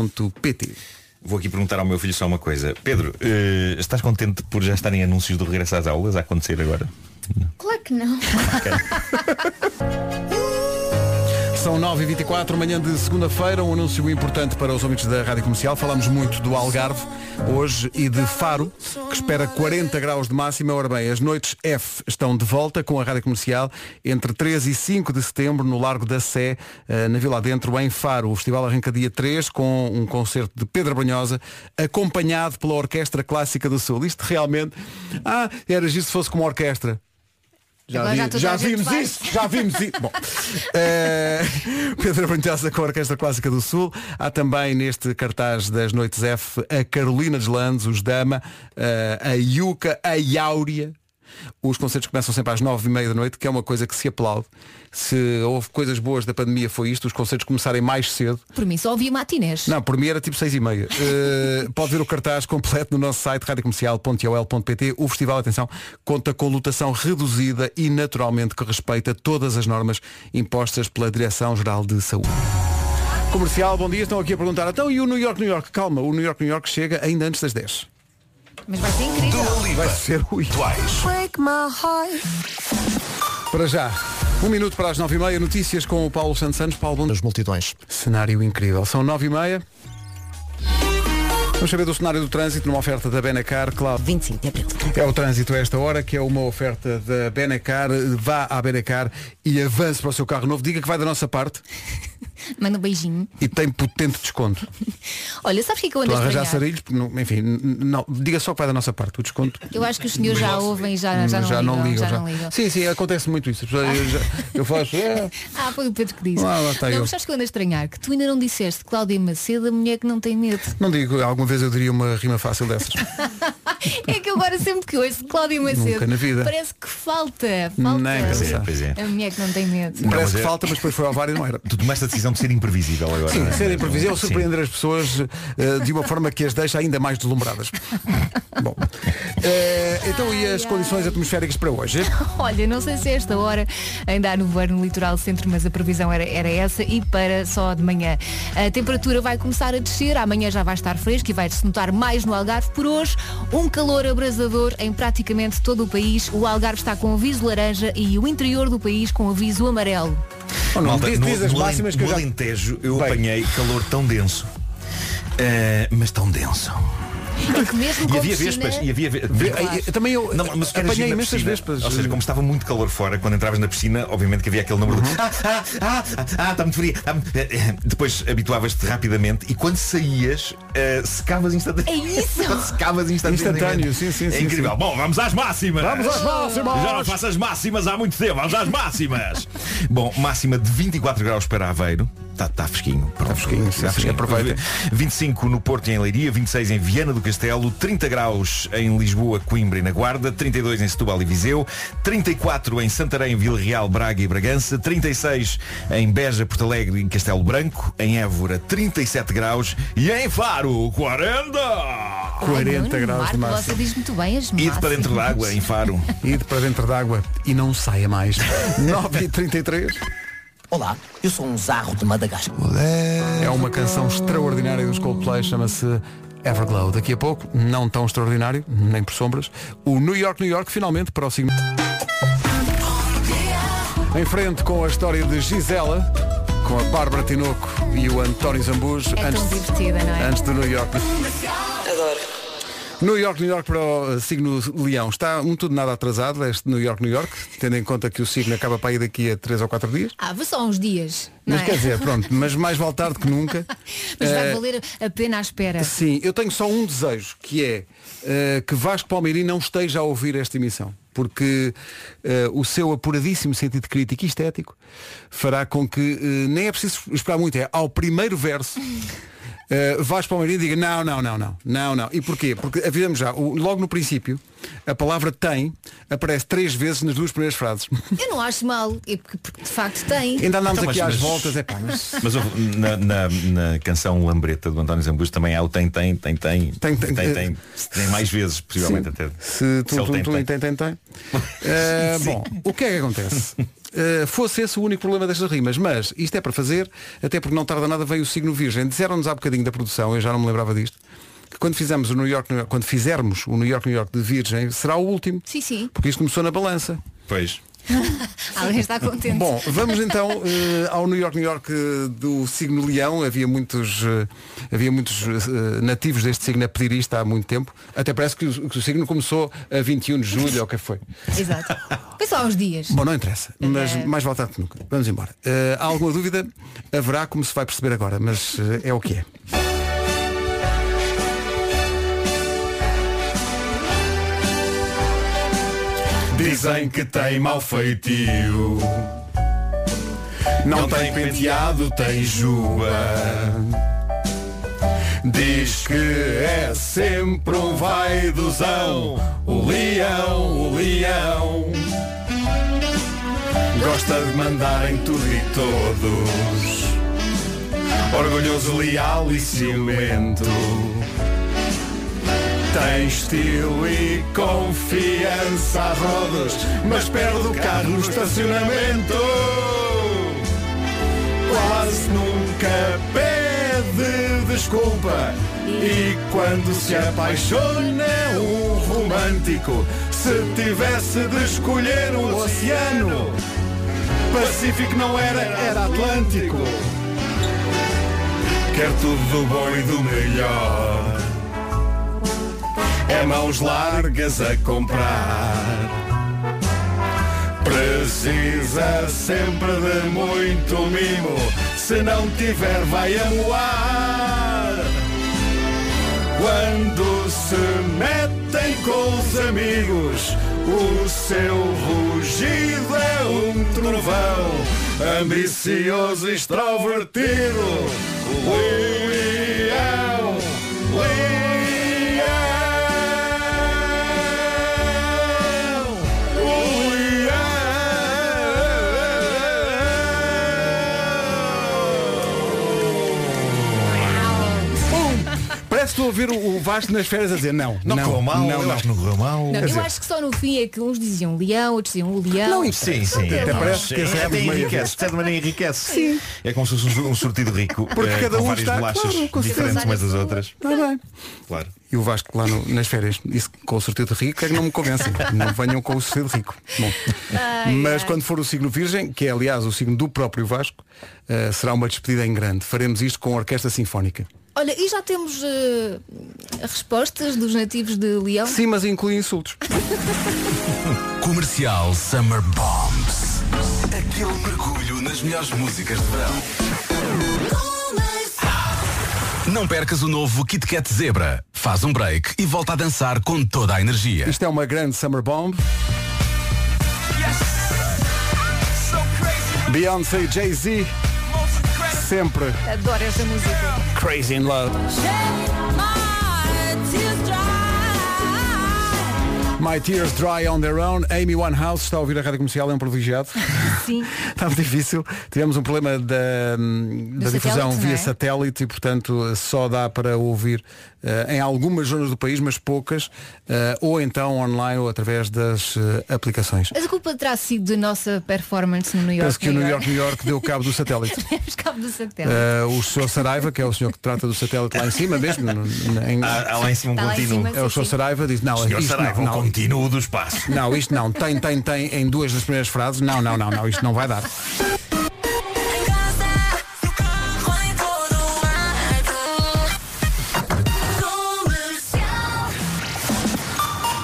manuaisescolares.continente.pt Vou aqui perguntar ao meu filho só uma coisa. Pedro, eh, estás contente por já estarem anúncios do regresso às aulas a acontecer agora? Claro que não. São 9h24, manhã de segunda-feira, um anúncio importante para os ouvintes da Rádio Comercial. Falamos muito do Algarve hoje e de Faro, que espera 40 graus de máxima. Ora bem, as noites F estão de volta com a Rádio Comercial entre 3 e 5 de setembro no Largo da Sé, eh, na Vila Adentro, em Faro. O festival arranca dia 3 com um concerto de Pedro Brunhosa, acompanhado pela Orquestra Clássica do Sul. Isto realmente... Ah, era giro se fosse como orquestra. Já, já vi- já gente vimos faz. isso, já vimos isso. Bom, eh, Pedro Brunhosa com a Orquestra Clássica do Sul. Há também neste cartaz das Noites F a Carolina Deslandes, os Dama, eh, a Yuca, a Iáurea. Os concertos começam sempre às nove e meia da noite, que é uma coisa que se aplaude. Se houve coisas boas da pandemia foi isto, os concertos começarem mais cedo. Por mim só havia matinés. Não, por mim era tipo seis e meia. Eh, pode ver o cartaz completo no nosso site radiocomercial.ol.pt. O festival, atenção, conta com lotação reduzida e naturalmente que respeita todas as normas impostas pela Direção-Geral de Saúde. Comercial, bom dia. Estão aqui a perguntar, então e o New York, New York? Calma, o New York, New York chega ainda antes das 10. Mas vai ser incrível. Vai ser o Break my heart. Para já, um minuto para as nove e meia, notícias com o Paulo Santos Santos. Paulo, Das multidões. Cenário incrível. São nove e meia. Vamos saber do cenário do trânsito numa oferta da Benacar, claro. 25 de abril. É o trânsito a esta hora, que é uma oferta da Benacar. Vá à Benacar e avance para o seu carro novo. Diga que vai da nossa parte Manda um beijinho. e tem potente desconto. Olha, sabes o que é que eu ando Estou a arranjar sarilhos, porque não- enfim, n- não, diga só que vai da nossa parte. O desconto. Eu acho que os senhores já ouvem e já, já, não, ligam, já, não ligam. Sim, sim, acontece muito isso. As pessoas- Eu, já- eu faço. é, Ah, foi o Pedro que disse. Ah, lá está não, eu. mas sabes que eu ando a estranhar? Que tu ainda não disseste Cláudia Macedo, a mulher que não tem medo. não digo, alguma vez eu diria uma rima fácil dessas. É que eu agora sempre que ouço Cláudia Macedo Nunca na vida. parece que falta. Falta. Nem Pois é, pois é. A mulher que não tem medo. Não, Parece que é- falta, mas depois foi ao VAR e não era. Tu tomaste a decisão de ser imprevisível agora. Sim, não é? ser imprevisível, Sim. surpreender as pessoas eh, de uma forma que as deixa ainda mais deslumbradas. Bom, eh, então e as condições atmosféricas para hoje? Olha, não sei se a esta hora ainda há nevoeiro no litoral centro, mas a previsão era, era essa e para só de manhã. A temperatura vai começar a descer, amanhã já vai estar fresco e vai-se notar mais no Algarve. Por hoje, um calor abrasador em praticamente todo o país. O Algarve está com aviso laranja e o interior do país com aviso amarelo. Oh, não, Malta, diz, no, diz as no máximas que eu no já... Alentejo eu Bem. apanhei calor tão denso. Eh, mas tão denso. É que mesmo E havia piscina- vespas, e havia ve- Ve- eh, Também eu Não, mas apanhei imensas piscina, vespas. Ou seja, como estava muito calor fora, quando entravas na piscina, obviamente que havia aquele número de ah, ah, ah, ah, ah, está muito frio. ah, eh, eh." Depois habituavas-te rapidamente e quando saías, eh, secavas instantaneamente. É isso! secavas instantaneamente. Instantâneo, sim, sim, É sim, incrível. sim. Bom, vamos às máximas. Vamos às máximas! Já não faço as máximas há muito tempo. Vamos às máximas. Bom, máxima de 24 graus para Aveiro. Está tá fresquinho. Está fresquinho, sim, sim, aproveita. 25 no Porto e em Leiria, 26 em Viana do Castelo, 30 graus em Lisboa, Coimbra e na Guarda, 32 em Setúbal e Viseu, 34 em Santarém, Vila Real, Braga e Bragança, 36 em Beja, Porto Alegre e Castelo Branco, em Évora 37 graus e em Faro 40. 40 Nuno, graus de Você máximo. diz muito bem as Ide para dentro d'água em Faro. Ide para dentro d'água e não saia mais. 9 e 33 Olá, eu sou um zarro de Madagascar. É uma canção extraordinária dos Coldplay, chama-se Everglow. Daqui a pouco, não tão extraordinário, nem por sombras, o New York, New York, finalmente, próximo. Em frente com a história de Gisela, com a Bárbara Tinoco e o António Zambujo, É tão divertida, não é? antes do New York. Adoro. New York, New York para o uh, signo Leão. Está um tudo nada atrasado este New York, New York, tendo em conta que o signo acaba para ir daqui a 3 ou 4 dias. Ah, só uns dias. Mas é? quer dizer, pronto, mas mais vale tarde que nunca. Mas vai Eh, valer a pena à espera. Sim, eu tenho só um desejo, que é eh, que Vasco Palmeirim não esteja a ouvir esta emissão. Porque eh, o seu apuradíssimo sentido crítico e estético fará com que nem é preciso esperar muito, é ao primeiro verso. Uh, Vasco Palmeirim diga não, não, não, não, não, não. E porquê? Porque avisamos já, o- logo no princípio, a palavra tem aparece três vezes nas duas primeiras frases. Eu não acho mal, é porque, porque de facto tem. Ainda andámos Então, aqui mas- às mas- voltas, é pá, mas Mas houve- na, na- na canção Lambreta do António Zambujo também há o tem, tem, tem, tem, Tem, tem, tem, eh, tem, tem mais vezes, possivelmente Sim. até. Se tu, ele tu, tem, tu, tem. tem, tem, tem. Eh, bom, o que é que acontece? Eh, fosse esse o único problema destas rimas, mas isto é para fazer, até porque não tarda nada veio o signo virgem. Disseram-nos há bocadinho da produção, eu já não me lembrava disto, que quando fizemos o New York, New York, quando fizermos o New York, New York de virgem, será o último. Sim, sim. Porque isto começou na balança. Pois. Alguém está contente. Bom, vamos então eh, ao New York, New York eh, do signo Leão. Havia muitos, eh, havia muitos nativos deste signo a pedir isto há muito tempo. Até parece que o, que o signo começou a 21 de julho, ou o que foi. Exato. Pensa lá uns dias. Bom, não interessa, mas mais vale tarde que nunca. Vamos embora. Há alguma dúvida? Haverá, como se vai perceber agora, mas é o que é. Dizem que tem mau feitio. Não, tem penteado, tem juba. Diz que é sempre um vaidosão, o leão, o leão. Gosta de mandar em tudo e todos. Orgulhoso, leal e ciumento. Tem estilo e confiança a rodas, mas perde o carro no estacionamento. Quase nunca pede desculpa e quando se apaixona é um romântico. Se tivesse de escolher um oceano, Pacífico não era, era Atlântico. Quer tudo do bom e do melhor. É mãos largas a comprar. Precisa sempre de muito mimo, se não tiver vai amoar. Quando se metem com os amigos, o seu rugido é um trovão, ambicioso e extrovertido. Leão, leão, Parece que estou a ouvir o o Vasco nas férias a dizer não. Não correu mal, não, eu não. acho que não correu mal. Não, eu dizer- acho que só no fim é que uns diziam leão, outros diziam o leão. Não, Sim, sim. Até é, parece que é, é até meio- enriquece, de certa maneira enriquece. Sim. É como se fosse um, um sortido rico. Porque eh, cada com um várias está, bolachas claro, diferentes umas das outras. Está bem. Claro. E o Vasco lá no- nas férias, isso com o sorteio de rico é que não me convencem. não venham com o sorteio de rico. Bom. Mas quando for o signo virgem, que é aliás o signo do próprio Vasco, eh, será uma despedida em grande. Faremos isto com a orquestra sinfónica. Olha, e já temos eh, respostas dos nativos de Leão? Sim, mas inclui insultos. Comercial Summer Bombs. Aquele mergulho nas melhores músicas de verão. Não percas o novo Kit Kat Zebra. Faz um break e volta a dançar com toda a energia. Isto é uma grande summer bomb. Beyoncé e Jay-Z. Sempre Adoro esta música. crazy in love. My Tears Dry on Their Own. Amy Winehouse está a ouvir a rádio comercial, é um privilegiado. Sim. Está muito difícil. Tivemos um problema da, da Do difusão satélite, via é? satélite e, portanto, só dá para ouvir eh, em algumas zonas do país, mas poucas, eh, ou então online ou através das eh, aplicações. Mas a culpa terá sido da nossa performance no New York. Penso que o New York, New York deu cabo do satélite. Temos cabo do satélite. O Sr. Saraiva, que é o senhor que trata do satélite lá em cima mesmo, em- Há, há lá em cima um Está lá em contínuo. cima. é o Sr. Saraiva, diz, não, Senhor isto Saraiva, não, um não, contínuo do espaço. não, isto não, tem, tem, tem em duas das primeiras frases, não, não, não, não, isto não vai dar.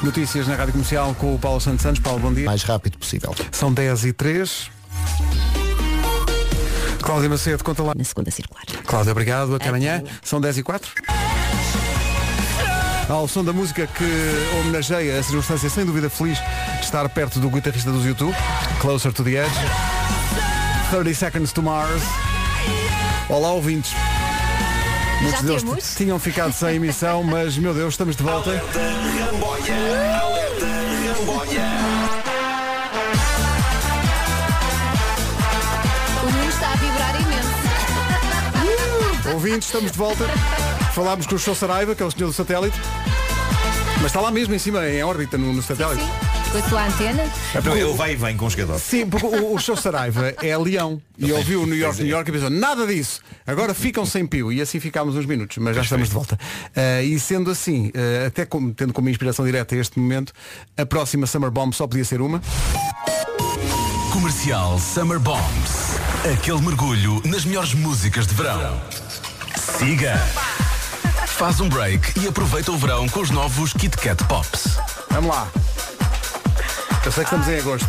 Notícias na Rádio Comercial com o Paulo Santos Santos. Paulo, bom dia. Mais rápido possível. São 10 e 3. Cláudia Macedo, conta lá. Na segunda circular. Cláudia, obrigado. Até amanhã. São 10 e 4. Ao som da música que homenageia a circunstância sem dúvida feliz de estar perto do guitarrista dos YouTube, Closer to the Edge. 30 Seconds to Mars. Olá, ouvintes. Muitos deles temos? tinham ficado sem emissão, mas meu Deus, estamos de volta. O mundo está a vibrar imenso. Ouvintes, estamos de volta. Falámos com o Show Saraiva, que é o senhor do satélite. Mas está lá mesmo em cima, em órbita, no, no satélite. Sim. Com a sua antena. Então, ele vai e vem com os jogadores. Sim, porque o, o Show Saraiva é leão e ouviu o New York, New York e pensou, nada disso, agora ficam sem pio e assim ficámos uns minutos, mas já estamos de volta. Ah, e sendo assim, ah, até como- tendo como inspiração direta este momento, a próxima Summer Bomb só podia ser uma. Comercial Summer Bombs. Aquele mergulho nas melhores músicas de verão. Siga. Faz um break e aproveita o verão com os novos Kit Kat Pops. Vamos lá. Eu sei que estamos em agosto.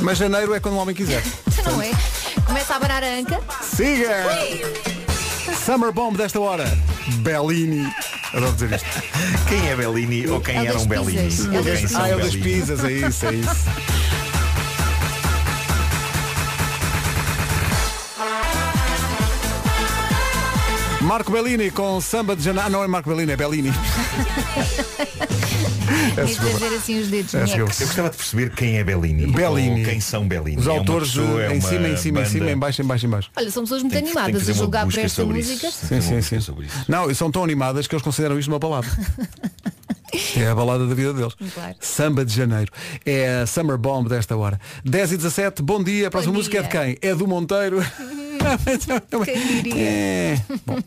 Mas janeiro é quando o homem quiser. Não é? Começa a abanar a anca. Siga! Summer Bomb desta hora. Bellini. Adoro dizer isto. Quem é Bellini ou quem É o era das um Bellini? pizzas. Ou É o das quem são Ah, é o das Bellini? pizzas, é isso, é isso. Marco Bellini com samba de janeiro. Ah, não é Marco Bellini, é Bellini. Trazer assim os dedos. É. Eu gostava de perceber quem é Bellini. Bellini. Ou quem são Bellini. Os É autores pessoa, é em uma cima, em cima, em cima, em baixo, em baixo, em baixo. Olha, são pessoas muito Tem que animadas a julgar por esta música. isso. Sim, sim, sim. Não, são tão animadas que eles consideram isto uma balada. É a balada da vida deles. Claro. Samba de Janeiro. É a Summer Bomb desta hora. 10 e 17, bom dia. A próxima Bom música é de quem? É do Monteiro. Quem diria? É. Bom,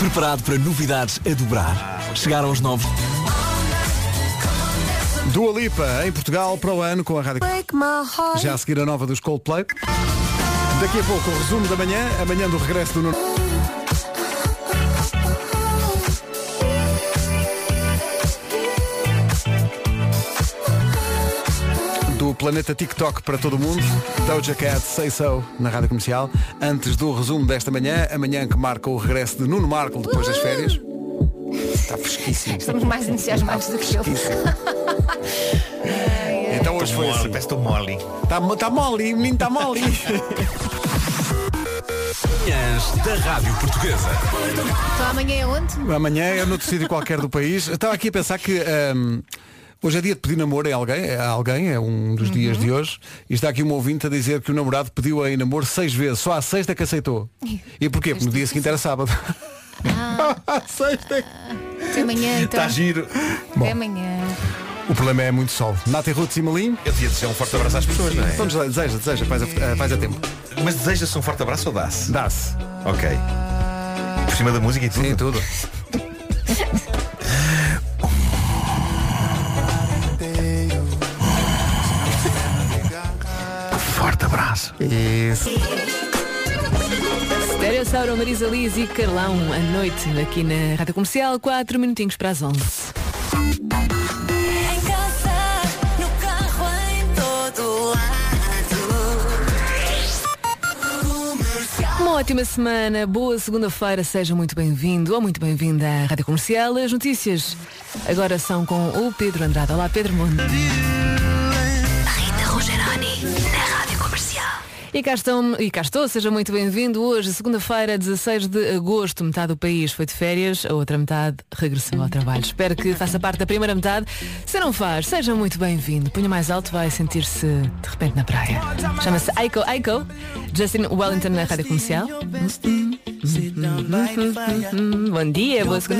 Preparado para novidades a dobrar. Chegaram os novos. Dua Lipa em Portugal para o ano com a rádio. Break my heart. Já a seguir a nova dos Coldplay. Daqui a pouco o resumo da manhã, amanhã do regresso do Nuno. Planeta TikTok para todo o mundo. Doja Cat, Say So, na Rádio Comercial. Antes do resumo desta manhã, amanhã que marca o regresso de Nuno Marco depois das férias. Está fresquíssimo. Estamos mais entusiasmados do que ele. Então hoje foi mole, assim. parece que estou mole. Está tá mole, o menino está mole. Da Rádio Portuguesa. Então amanhã é onde? Amanhã é noutro sítio qualquer do país. Eu Estava aqui a pensar que hum, hoje é dia de pedir namoro a alguém, a alguém, é um dos dias de hoje, e está aqui um ouvinte a dizer que o namorado pediu em namoro seis vezes, só à sexta que aceitou. E porquê? Porque no dia seguinte era sábado. Ah, sexta. até amanhã então. Está giro. Até amanhã. O problema é muito sol. Nata e Ruth Simalim. Eu devia desejar um forte abraço às pessoas, não é? Vamos lá, deseja, deseja, faz a, eh, faz a tempo. Mas deseja-se um forte abraço ou dá-se? Dá-se. Ok. Por cima da música e tudo? Sim, tudo. Forte abraço. Isso. Stereossauro, Marisa Liz e Carlão, à noite, aqui na Rádio Comercial, 4 minutinhos para as 11. Em casa, no carro, em todo lado. Uma ótima semana, boa segunda-feira, seja muito bem-vindo ou muito bem-vinda à Rádio Comercial. As notícias agora são com o Pedro Andrade. Olá, Pedro Mundo. E cá, estão, e cá estou, seja muito bem-vindo. Hoje, segunda-feira, 16 de agosto, metade do país foi de férias, a outra metade regressou ao trabalho. Espero que faça parte da primeira metade. Se não faz, seja muito bem-vindo. Punha mais alto, vai sentir-se de repente na praia. Chama-se Aiko Aiko, Justin Wellington na Rádio Comercial. Bom dia, boa segunda